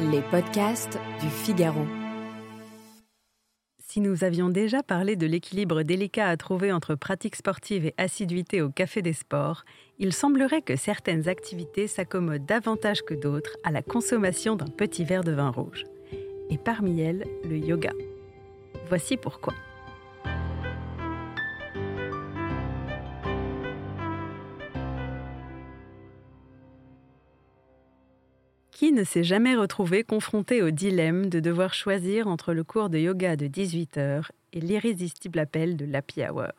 Les podcasts du Figaro. Si nous avions déjà parlé de l'équilibre délicat à trouver entre pratique sportive et assiduité au café des sports, il semblerait que certaines activités s'accommodent davantage que d'autres à la consommation d'un petit verre de vin rouge. Et parmi elles, le yoga. Voici pourquoi. Qui ne s'est jamais retrouvé confronté au dilemme de devoir choisir entre le cours de yoga de 18 heures et l'irrésistible appel de l'happy hour?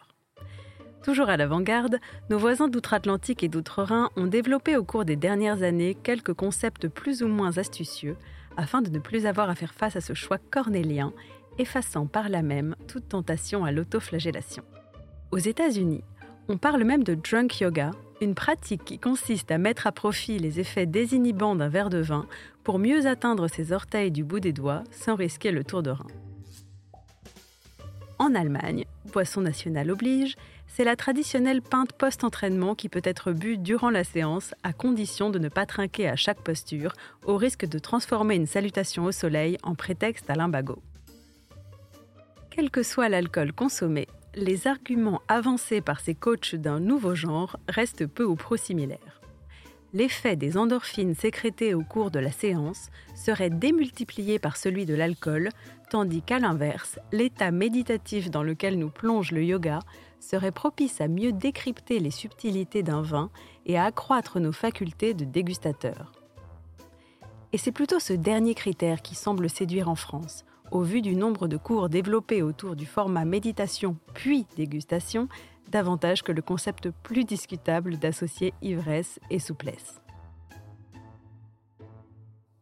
Toujours à l'avant-garde, nos voisins d'outre-Atlantique et d'outre-Rhin ont développé au cours des dernières années quelques concepts plus ou moins astucieux afin de ne plus avoir à faire face à ce choix cornélien, effaçant par là même toute tentation à l'autoflagellation. Aux États-Unis, on parle même de drunk yoga, une pratique qui consiste à mettre à profit les effets désinhibants d'un verre de vin pour mieux atteindre ses orteils du bout des doigts sans risquer le tour de rein. En Allemagne, boisson nationale oblige, c'est la traditionnelle pinte post-entraînement qui peut être bue durant la séance à condition de ne pas trinquer à chaque posture au risque de transformer une salutation au soleil en prétexte à l'imbago. Quel que soit l'alcool consommé, les arguments avancés par ces coachs d'un nouveau genre restent peu ou pro similaires. L'effet des endorphines sécrétées au cours de la séance serait démultiplié par celui de l'alcool, tandis qu'à l'inverse, l'état méditatif dans lequel nous plonge le yoga serait propice à mieux décrypter les subtilités d'un vin et à accroître nos facultés de dégustateur. Et c'est plutôt ce dernier critère qui semble séduire en France, au vu du nombre de cours développés autour du format méditation puis dégustation, davantage que le concept plus discutable d'associer ivresse et souplesse.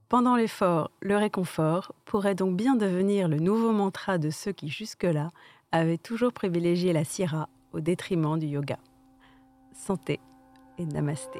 Pendant l'effort, le réconfort pourrait donc bien devenir le nouveau mantra de ceux qui jusque-là avaient toujours privilégié la syrah au détriment du yoga. Santé et namasté.